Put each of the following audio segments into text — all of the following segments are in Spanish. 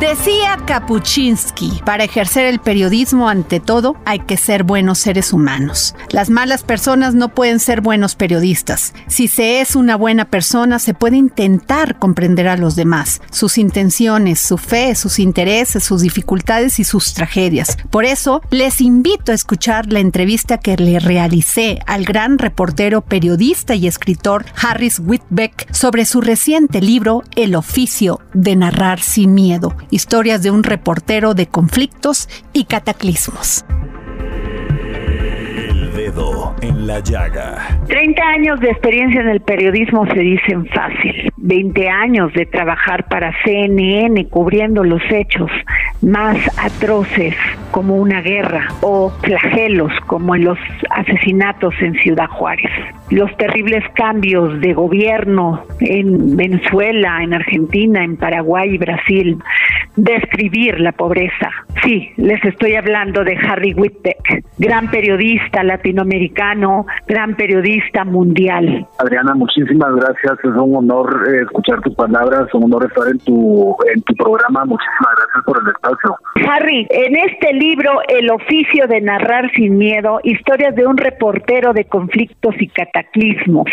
Decía Kapuczynski, para ejercer el periodismo ante todo hay que ser buenos seres humanos. Las malas personas no pueden ser buenos periodistas. Si se es una buena persona se puede intentar comprender a los demás, sus intenciones, su fe, sus intereses, sus dificultades y sus tragedias. Por eso les invito a escuchar la entrevista que le realicé al gran reportero, periodista y escritor Harris Whitbeck sobre su reciente libro El oficio de narrar sin miedo historias de un reportero de conflictos y cataclismos. El dedo en la llaga. 30 años de experiencia en el periodismo se dicen fácil. 20 años de trabajar para CNN cubriendo los hechos más atroces como una guerra o flagelos como en los asesinatos en Ciudad Juárez. Los terribles cambios de gobierno en Venezuela, en Argentina, en Paraguay y Brasil describir la pobreza. Sí, les estoy hablando de Harry Whitbeck, gran periodista latinoamericano, gran periodista mundial. Adriana, muchísimas gracias. Es un honor eh, escuchar tus palabras, un honor estar en tu en tu programa. Muchísimas gracias por el espacio. Harry, en este libro El oficio de narrar sin miedo, historias de un reportero de conflictos y cataclismos.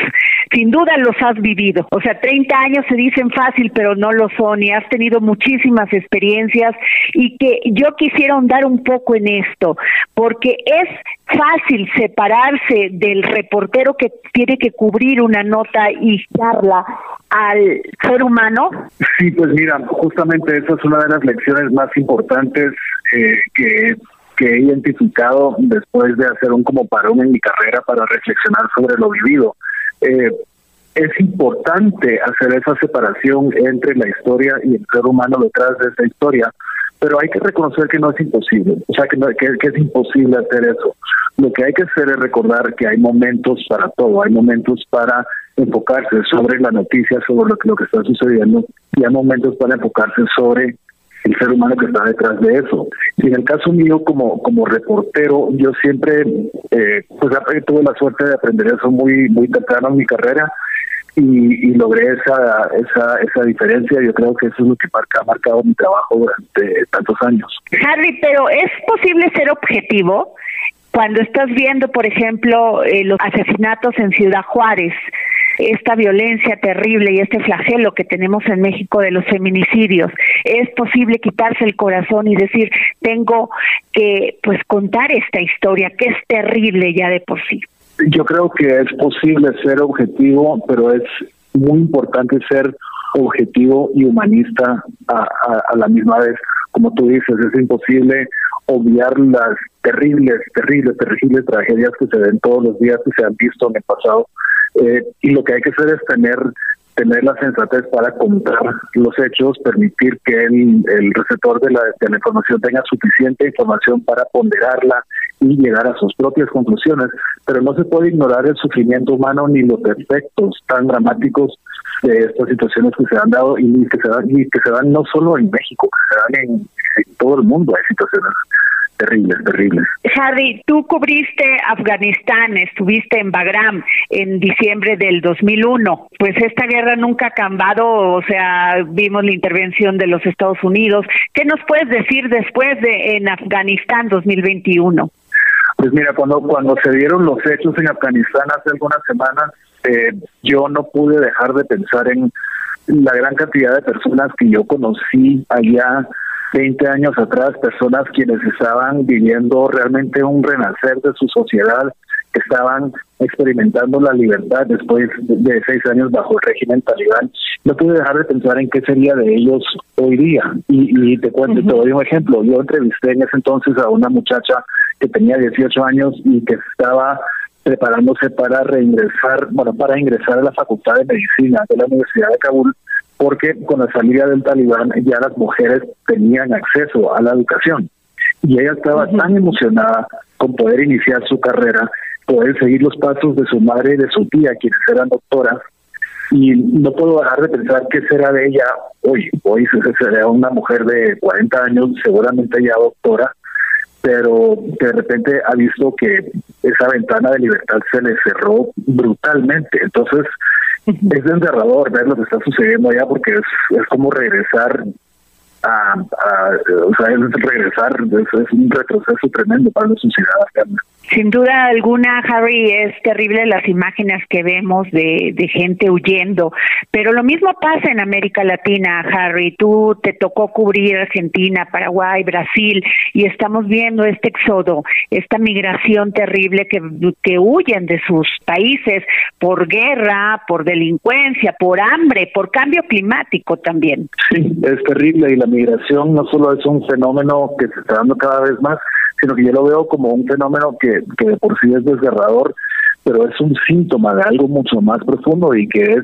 Sin duda los has vivido. O sea, 30 años se dicen fácil, pero no lo son y has tenido muchísimas experiencias y que yo quisiera ahondar un poco en esto, porque es fácil separarse del reportero que tiene que cubrir una nota y darla al ser humano? Sí, pues mira, justamente esa es una de las lecciones más importantes eh, que, que he identificado después de hacer un como parón en mi carrera para reflexionar sobre lo vivido. Eh, es importante hacer esa separación entre la historia y el ser humano detrás de esa historia, pero hay que reconocer que no es imposible, o sea, que, que, es imposible hacer eso. Lo que hay que hacer es recordar que hay momentos para todo, hay momentos para enfocarse sobre la noticia, sobre lo que, lo que está sucediendo, y hay momentos para enfocarse sobre el ser humano que está detrás de eso. Y en el caso mío como como reportero, yo siempre eh, pues tuve la suerte de aprender eso muy muy temprano en mi carrera y, logré esa, esa esa diferencia. Yo creo que eso es lo que ha marcado mi trabajo durante tantos años. Harry, pero ¿es posible ser objetivo? Cuando estás viendo, por ejemplo, eh, los asesinatos en Ciudad Juárez, esta violencia terrible y este flagelo que tenemos en México de los feminicidios, es posible quitarse el corazón y decir, tengo que pues contar esta historia que es terrible ya de por sí. Yo creo que es posible ser objetivo, pero es muy importante ser objetivo y humanista a, a, la misma vez. Como tú dices, es imposible obviar las terribles, terribles, terribles tragedias que se ven todos los días, que se han visto en el pasado. Eh, y lo que hay que hacer es tener tener la sensatez para contar los hechos, permitir que el, el receptor de la, de la información tenga suficiente información para ponderarla y llegar a sus propias conclusiones, pero no se puede ignorar el sufrimiento humano ni los efectos tan dramáticos de estas situaciones que se han dado y que se dan, y que se dan no solo en México, que se dan en, todo el mundo. Hay situaciones terribles, terribles. Harry, tú cubriste Afganistán, estuviste en Bagram en diciembre del 2001. Pues esta guerra nunca ha acabado, o sea, vimos la intervención de los Estados Unidos. ¿Qué nos puedes decir después de en Afganistán 2021? Pues mira, cuando cuando se dieron los hechos en Afganistán hace algunas semanas, eh, yo no pude dejar de pensar en la gran cantidad de personas que yo conocí allá 20 años atrás, personas quienes estaban viviendo realmente un renacer de su sociedad, que estaban experimentando la libertad después de seis años bajo el régimen talibán. No pude dejar de pensar en qué sería de ellos hoy día. Y, te cuento, te doy un ejemplo. Yo entrevisté en ese entonces a una muchacha que tenía 18 años y que estaba preparándose para reingresar, bueno, para ingresar a la Facultad de Medicina de la Universidad de Kabul porque con la salida del talibán ya las mujeres tenían acceso a la educación. Y ella estaba tan emocionada con poder iniciar su carrera, poder seguir los pasos de su madre y de su tía, quienes eran doctoras, y no puedo dejar de pensar qué será de ella hoy. Hoy será una mujer de 40 años, seguramente ya doctora, pero de repente ha visto que esa ventana de libertad se le cerró brutalmente. Entonces, es desgarrador ver lo que está sucediendo allá porque es, es como regresar a, o sea, es regresar, es, un retroceso tremendo para la sociedad afgana. Sin duda alguna, Harry, es terrible las imágenes que vemos de, gente huyendo, pero lo mismo pasa en América Latina, Harry. Tú te tocó cubrir Argentina, Paraguay, Brasil, y estamos viendo este éxodo, esta migración terrible que, que huyen de sus países por guerra, por delincuencia, por hambre, por cambio climático también. Sí, es terrible y la migración no solo es un fenómeno que se está dando cada vez más, sino que yo lo veo como un fenómeno que, que de por sí es desgarrador, pero es un síntoma de algo mucho más profundo y que es,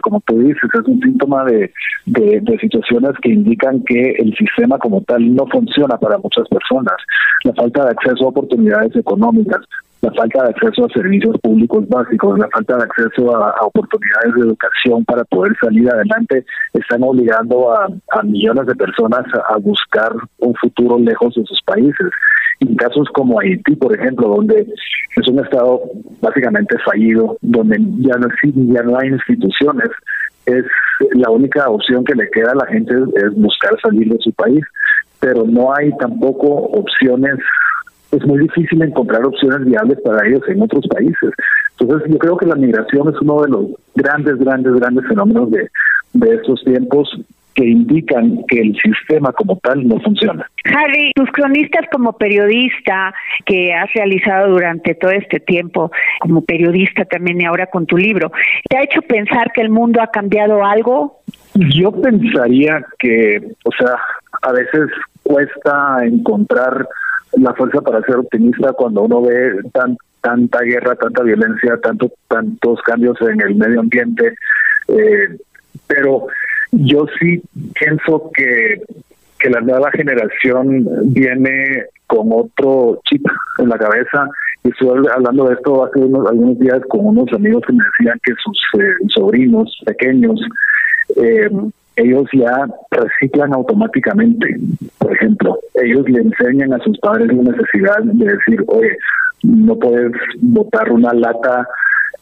como tú dices, es un síntoma de, de, situaciones que indican que el sistema como tal no funciona para muchas personas. La falta de acceso a oportunidades económicas, la falta de acceso a servicios públicos básicos, la falta de acceso a, oportunidades de educación para poder salir adelante, están obligando a, a millones de personas a, buscar un futuro lejos de sus países. En casos como Haití, por ejemplo, donde es un estado básicamente fallido, donde ya no, ya no hay instituciones, es la única opción que le queda a la gente es buscar salir de su país, pero no hay tampoco opciones es muy difícil encontrar opciones viables para ellos en otros países. Entonces yo creo que la migración es uno de los grandes, grandes, grandes fenómenos de, de estos tiempos que indican que el sistema como tal no funciona. Harry, tus cronistas como periodista que has realizado durante todo este tiempo, como periodista también y ahora con tu libro, ¿te ha hecho pensar que el mundo ha cambiado algo? Yo pensaría que, o sea, a veces cuesta encontrar la fuerza para ser optimista cuando uno ve tan, tanta guerra, tanta violencia, tanto, tantos cambios en el medio ambiente. Eh, pero yo sí pienso que, que la nueva generación viene con otro chip en la cabeza. Y estuve hablando de esto hace unos, algunos días con unos amigos que me decían que sus eh, sobrinos pequeños eh, ellos ya reciclan automáticamente. Por ejemplo, ellos le enseñan a sus padres la necesidad de decir, oye, no puedes botar una lata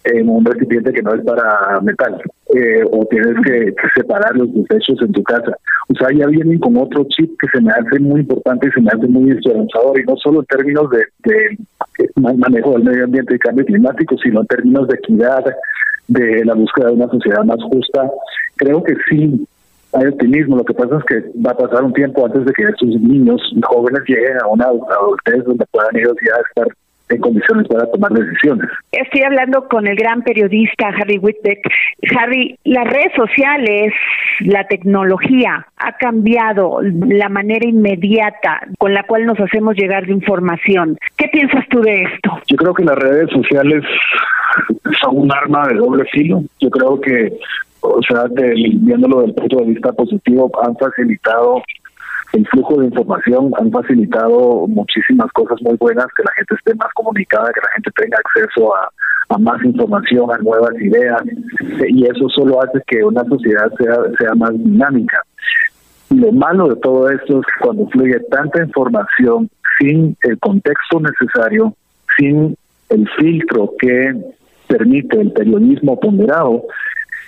en un recipiente que no es para metal, eh, o tienes que, separar los desechos en tu casa. O sea, ya vienen con otro chip que se me hace muy importante y se me hace muy esperanzador, y no solo en términos de, de manejo del medio ambiente y cambio climático, sino en términos de equidad, de la búsqueda de una sociedad más justa. Creo que sí, hay optimismo. Lo que pasa es que va a pasar un tiempo antes de que estos niños jóvenes lleguen a una adultez donde puedan ellos ya estar en condiciones para tomar decisiones. Estoy hablando con el gran periodista Harry Whitbeck. Harry, las redes sociales, la tecnología ha cambiado la manera inmediata con la cual nos hacemos llegar de información. ¿Qué piensas tú de esto? Yo creo que las redes sociales son un arma de doble filo. Yo creo que o sea, viéndolo desde el punto de vista positivo, han facilitado el flujo de información, han facilitado muchísimas cosas muy buenas, que la gente esté más comunicada, que la gente tenga acceso a, más información, a nuevas ideas, y eso solo hace que una sociedad sea, sea más dinámica. Lo malo de todo esto es que cuando fluye tanta información sin el contexto necesario, sin el filtro que permite el periodismo ponderado,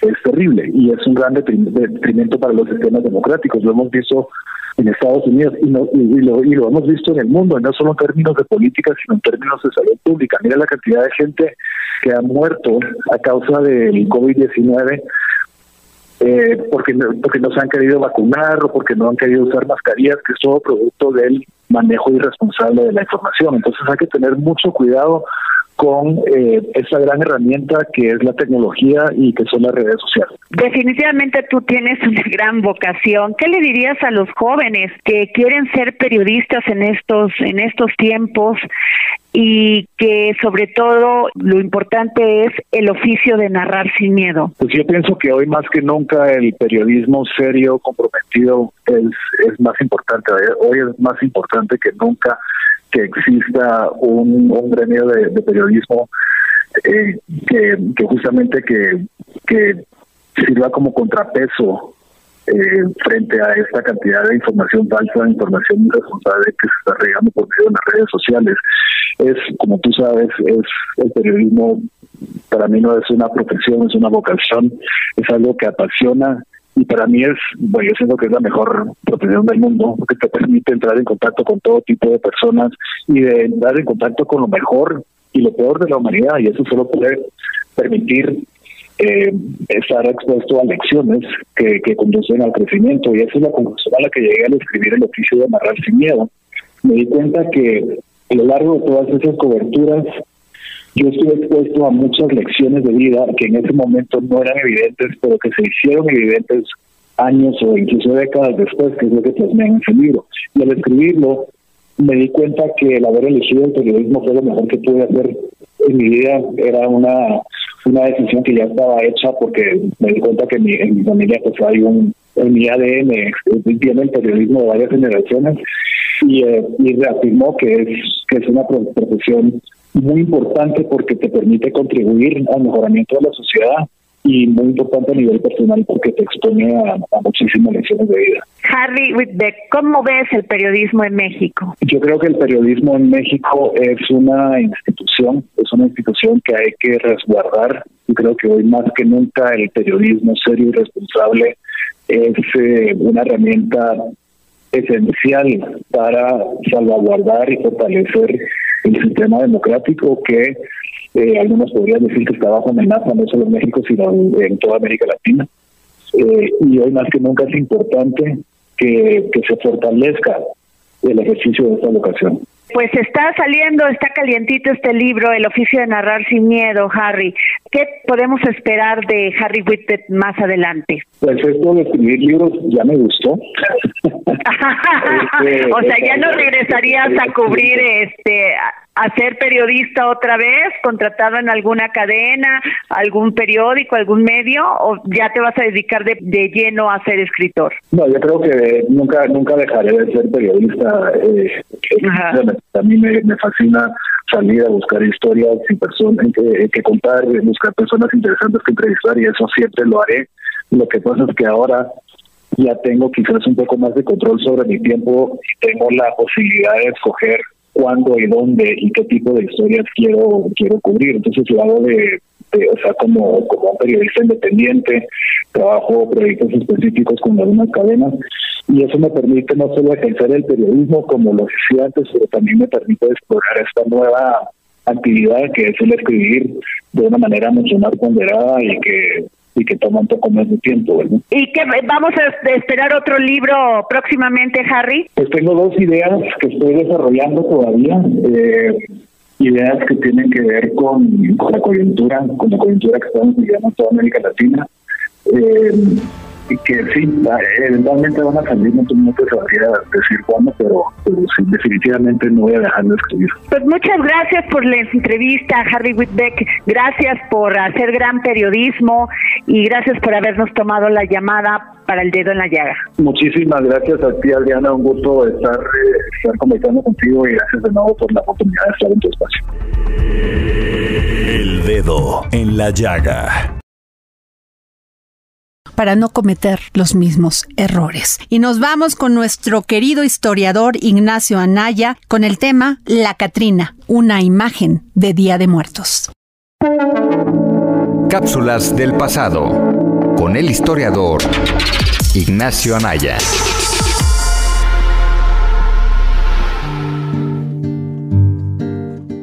es terrible y es un gran detrimento para los sistemas democráticos. Lo hemos visto en Estados Unidos y, lo, y lo hemos visto en el mundo, no solo en términos de política, sino en términos de salud pública. Mira la cantidad de gente que ha muerto a causa del COVID-19 eh, porque, porque no se han querido vacunar o porque no han querido usar mascarillas, que es todo producto del manejo irresponsable de la información. Entonces hay que tener mucho cuidado con eh, esa gran herramienta que es la tecnología y que son las redes sociales. Definitivamente tú tienes una gran vocación. ¿Qué le dirías a los jóvenes que quieren ser periodistas en estos en estos tiempos y que sobre todo lo importante es el oficio de narrar sin miedo? Pues yo pienso que hoy más que nunca el periodismo serio, comprometido es es más importante. Hoy es más importante que nunca que exista un, un gremio de, periodismo eh, que, justamente que, sirva como contrapeso eh, frente a esta cantidad de información falsa, información irresponsable que se está regando por medio de las redes sociales. Es, como tú sabes, es el periodismo para mí no es una profesión, es una vocación, es algo que apasiona y para mí es, bueno, yo siento que es la mejor profesión del mundo, porque te permite entrar en contacto con todo tipo de personas y de entrar en contacto con lo mejor y lo peor de la humanidad, y eso solo puede permitir eh, estar expuesto a lecciones que, que conducen al crecimiento, y esa es la conclusión a la que llegué al escribir el oficio de amarrar sin miedo. Me di cuenta que a lo largo de todas esas coberturas, yo estuve expuesto a muchas lecciones de vida que en ese momento no eran evidentes, pero que se hicieron evidentes años o incluso décadas después, que es lo que plasmé en ese libro. Y al escribirlo, me di cuenta que el haber elegido el periodismo fue lo mejor que pude hacer en mi vida. Era una, una decisión que ya estaba hecha porque me di cuenta que mi, en mi familia pues hay un, en mi ADN tiene el periodismo de varias generaciones y, eh, y reafirmó que es, que es una profesión muy importante porque te permite contribuir al mejoramiento de la sociedad y muy importante a nivel personal porque te expone a, muchísimas lecciones de vida. Harry Whitbeck, ¿cómo ves el periodismo en México? Yo creo que el periodismo en México es una institución, es una institución que hay que resguardar. y creo que hoy más que nunca el periodismo serio y responsable es eh, una herramienta esencial para salvaguardar y fortalecer el sistema democrático que eh, algunos podrían decir que está bajo amenaza no solo en México sino en toda América Latina eh, y hoy más que nunca es importante que, que se fortalezca el ejercicio de esta vocación. Pues está saliendo, está calientito este libro, El oficio de narrar sin miedo, Harry. ¿Qué podemos esperar de Harry Whitted más adelante? Pues esto de escribir libros ya me gustó. Este, o sea, ya no regresarías a cubrir este a ser periodista otra vez, contratado en alguna cadena, algún periódico, algún medio, o ya te vas a dedicar de, de lleno a ser escritor? No, yo creo que nunca nunca dejaré de ser periodista. Eh, a mí me, me, fascina salir a buscar historias y personas que, que contar, buscar personas interesantes que entrevistar, y eso siempre lo haré. Lo que pasa es que ahora ya tengo quizás un poco más de control sobre mi tiempo y tengo la posibilidad de escoger cuándo y dónde y qué tipo de historias quiero quiero cubrir. Entonces lo hago de, o sea, como, como periodista independiente, trabajo proyectos específicos con algunas cadenas y eso me permite no solo ejercer el periodismo como lo hacía antes, pero también me permite explorar esta nueva actividad que es el escribir de una manera mucho más ponderada y que y que toma un poco más de tiempo. ¿verdad? ¿Y que vamos a esperar otro libro próximamente, Harry? Pues tengo dos ideas que estoy desarrollando todavía. Eh, ideas que tienen que ver con, con, la coyuntura, con la coyuntura que estamos viviendo en toda América Latina. Eh, y que sí, eventualmente van a salir, no, no te sabría decir cuándo, pero, sí, definitivamente no voy a dejar de escribir. Pues muchas gracias por la entrevista, Harry Whitbeck, gracias por hacer gran periodismo y gracias por habernos tomado la llamada para el dedo en la llaga. Muchísimas gracias a ti, Adriana, un gusto estar, eh, estar conversando contigo y gracias de nuevo por la oportunidad de estar en tu espacio. El dedo en la llaga para no cometer los mismos errores. Y nos vamos con nuestro querido historiador Ignacio Anaya con el tema La Catrina, una imagen de Día de Muertos. Cápsulas del pasado con el historiador Ignacio Anaya.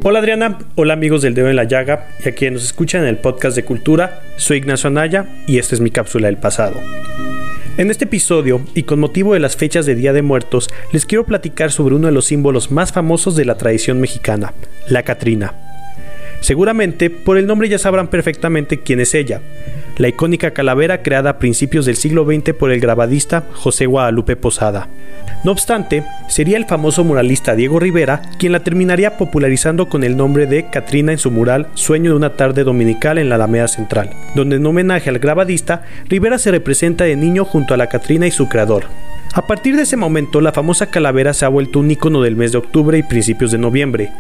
Hola Adriana, hola amigos del Dedo en la Llaga y a quienes nos escuchan en el podcast de Cultura, soy Ignacio Anaya y esta es mi cápsula del pasado. En este episodio, y con motivo de las fechas de Día de Muertos, les quiero platicar sobre uno de los símbolos más famosos de la tradición mexicana, la Catrina. Seguramente por el nombre ya sabrán perfectamente quién es ella, la icónica calavera creada a principios del siglo XX por el grabadista José Guadalupe Posada. No obstante, sería el famoso muralista Diego Rivera quien la terminaría popularizando con el nombre de Catrina en su mural Sueño de una tarde dominical en la Alameda Central, donde en homenaje al grabadista, Rivera se representa de niño junto a la Catrina y su creador. A partir de ese momento, la famosa calavera se ha vuelto un icono del mes de octubre y principios de noviembre.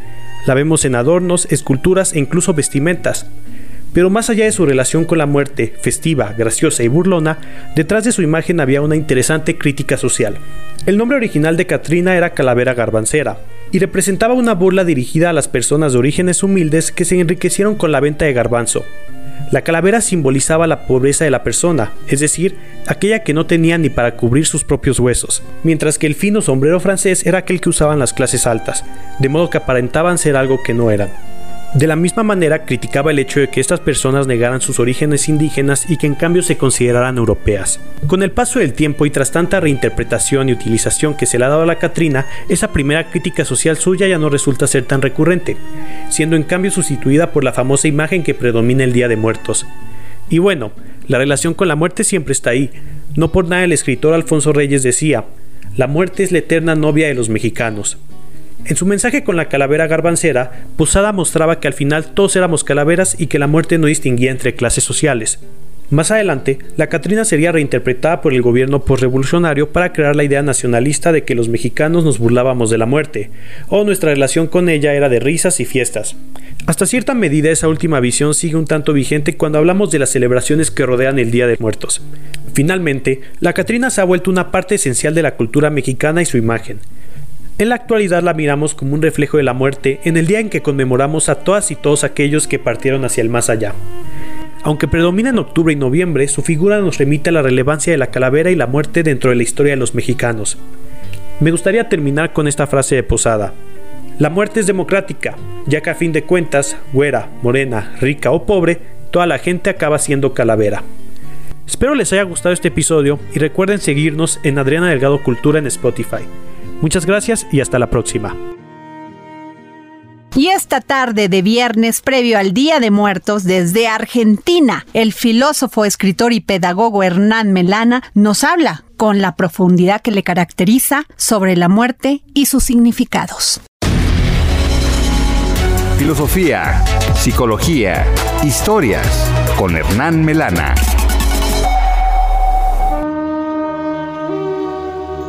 La vemos en adornos, esculturas e incluso vestimentas. Pero más allá de su relación con la muerte, festiva, graciosa y burlona, detrás de su imagen había una interesante crítica social. El nombre original de Katrina era Calavera Garbancera, y representaba una burla dirigida a las personas de orígenes humildes que se enriquecieron con la venta de garbanzo. La calavera simbolizaba la pobreza de la persona, es decir, aquella que no tenía ni para cubrir sus propios huesos, mientras que el fino sombrero francés era aquel que usaban las clases altas, de modo que aparentaban ser algo que no eran. De la misma manera criticaba el hecho de que estas personas negaran sus orígenes indígenas y que en cambio se consideraran europeas. Con el paso del tiempo y tras tanta reinterpretación y utilización que se le ha dado a la Catrina, esa primera crítica social suya ya no resulta ser tan recurrente, siendo en cambio sustituida por la famosa imagen que predomina el Día de Muertos. Y bueno, la relación con la muerte siempre está ahí. No por nada el escritor Alfonso Reyes decía, la muerte es la eterna novia de los mexicanos. En su mensaje con la calavera garbancera, Posada mostraba que al final todos éramos calaveras y que la muerte no distinguía entre clases sociales. Más adelante, la Catrina sería reinterpretada por el gobierno postrevolucionario para crear la idea nacionalista de que los mexicanos nos burlábamos de la muerte, o nuestra relación con ella era de risas y fiestas. Hasta cierta medida esa última visión sigue un tanto vigente cuando hablamos de las celebraciones que rodean el Día de Muertos. Finalmente, la Catrina se ha vuelto una parte esencial de la cultura mexicana y su imagen. En la actualidad la miramos como un reflejo de la muerte en el día en que conmemoramos a todas y todos aquellos que partieron hacia el más allá. Aunque predomina en octubre y noviembre, su figura nos remite a la relevancia de la calavera y la muerte dentro de la historia de los mexicanos. Me gustaría terminar con esta frase de Posada. La muerte es democrática, ya que a fin de cuentas, güera, morena, rica o pobre, toda la gente acaba siendo calavera. Espero les haya gustado este episodio y recuerden seguirnos en Adriana Delgado Cultura en Spotify. Muchas gracias y hasta la próxima. Y esta tarde de viernes, previo al Día de Muertos, desde Argentina, el filósofo, escritor y pedagogo Hernán Melana nos habla con la profundidad que le caracteriza sobre la muerte y sus significados. Filosofía, psicología, historias con Hernán Melana.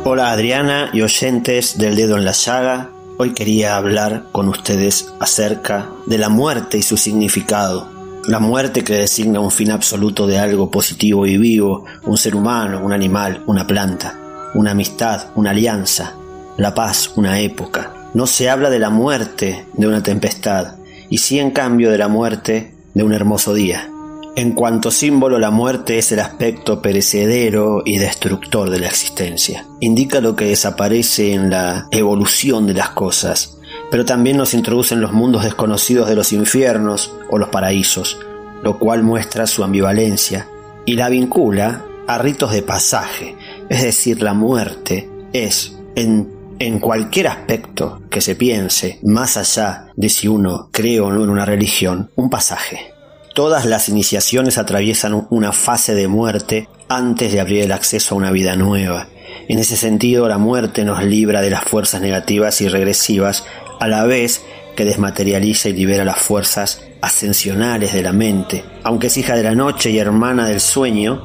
Hola Adriana y oyentes del dedo en la llaga. Hoy quería hablar con ustedes acerca de la muerte y su significado. La muerte que designa un fin absoluto de algo positivo y vivo, un ser humano, un animal, una planta, una amistad, una alianza, la paz, una época. No se habla de la muerte de una tempestad, y sí en cambio de la muerte de un hermoso día. En cuanto símbolo, la muerte es el aspecto perecedero y destructor de la existencia. Indica lo que desaparece en la evolución de las cosas, pero también nos introduce en los mundos desconocidos de los infiernos o los paraísos, lo cual muestra su ambivalencia y la vincula a ritos de pasaje, es decir, la muerte es en en cualquier aspecto que se piense, más allá de si uno cree o no en una religión, un pasaje. Todas las iniciaciones atraviesan una fase de muerte antes de abrir el acceso a una vida nueva. En ese sentido, la muerte nos libra de las fuerzas negativas y regresivas, a la vez que desmaterializa y libera las fuerzas ascensionales de la mente. Aunque es hija de la noche y hermana del sueño,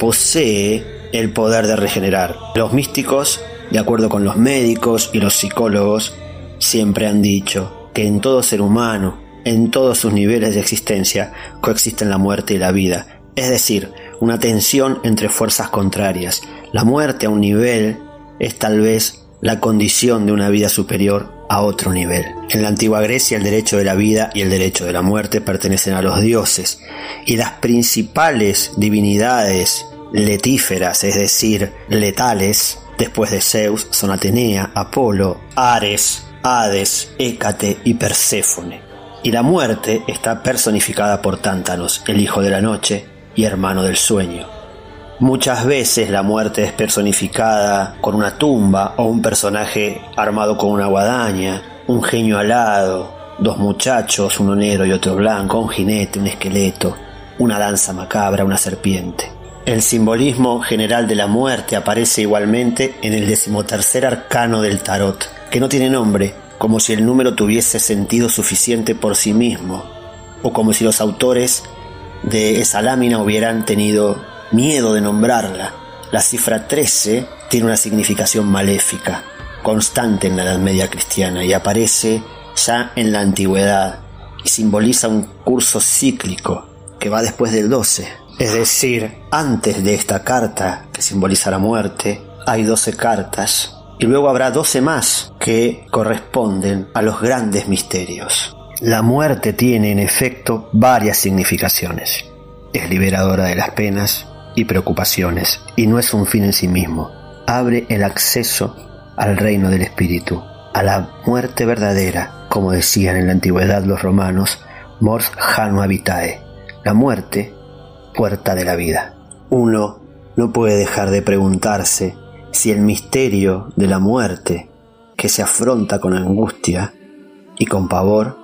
posee el poder de regenerar. Los místicos, de acuerdo con los médicos y los psicólogos, siempre han dicho que en todo ser humano, en todos sus niveles de existencia coexisten la muerte y la vida, es decir, una tensión entre fuerzas contrarias. La muerte a un nivel es tal vez la condición de una vida superior a otro nivel. En la antigua Grecia el derecho de la vida y el derecho de la muerte pertenecen a los dioses y las principales divinidades letíferas, es decir, letales, después de Zeus son Atenea, Apolo, Ares, Hades, Hécate y Perséfone y la muerte está personificada por Tántanos, el hijo de la noche y hermano del sueño. Muchas veces la muerte es personificada con una tumba o un personaje armado con una guadaña, un genio alado, dos muchachos, uno negro y otro blanco, un jinete, un esqueleto, una danza macabra, una serpiente. El simbolismo general de la muerte aparece igualmente en el decimotercer arcano del tarot, que no tiene nombre, como si el número tuviese sentido suficiente por sí mismo, o como si los autores de esa lámina hubieran tenido miedo de nombrarla. La cifra 13 tiene una significación maléfica, constante en la Edad Media cristiana y aparece ya en la antigüedad y simboliza un curso cíclico que va después del 12. Es decir, antes de esta carta que simboliza la muerte, hay 12 cartas y luego habrá doce más que corresponden a los grandes misterios. La muerte tiene en efecto varias significaciones. es liberadora de las penas y preocupaciones y no es un fin en sí mismo. Abre el acceso al reino del Espíritu, a la muerte verdadera, como decían en la antigüedad los romanos, mors jano habitae, la muerte, puerta de la vida. Uno no puede dejar de preguntarse si el misterio de la muerte, que se afronta con angustia y con pavor,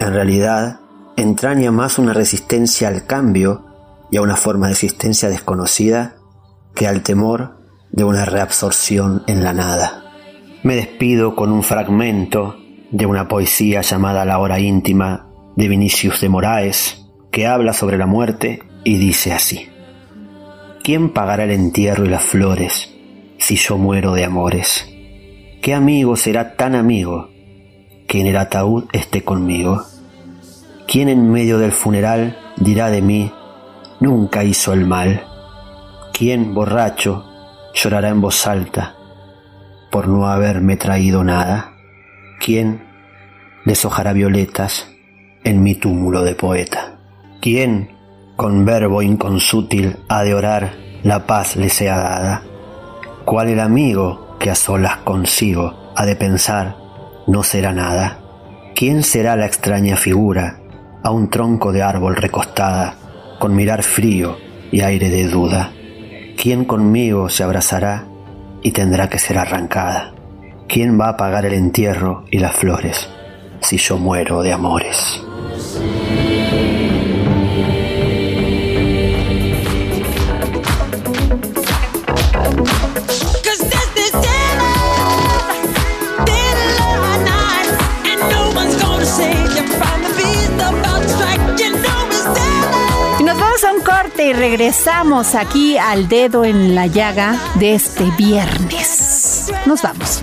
en realidad entraña más una resistencia al cambio y a una forma de existencia desconocida que al temor de una reabsorción en la nada. Me despido con un fragmento de una poesía llamada La hora íntima de Vinicius de Moraes, que habla sobre la muerte y dice así. ¿Quién pagará el entierro y las flores si yo muero de amores? ¿Qué amigo será tan amigo que en el ataúd esté conmigo? ¿Quién en medio del funeral dirá de mí, nunca hizo el mal? ¿Quién, borracho, llorará en voz alta por no haberme traído nada? ¿Quién deshojará violetas en mi túmulo de poeta? ¿Quién con verbo inconsútil ha de orar la paz le sea dada? ¿Cuál el amigo que a solas consigo ha de pensar no será nada? ¿Quién será la extraña figura a un tronco de árbol recostada con mirar frío y aire de duda? ¿Quién conmigo se abrazará y tendrá que ser arrancada. ¿Quién va a pagar el entierro y las flores si yo muero de amores? Y regresamos aquí al dedo en la llaga de este viernes. Nos vamos.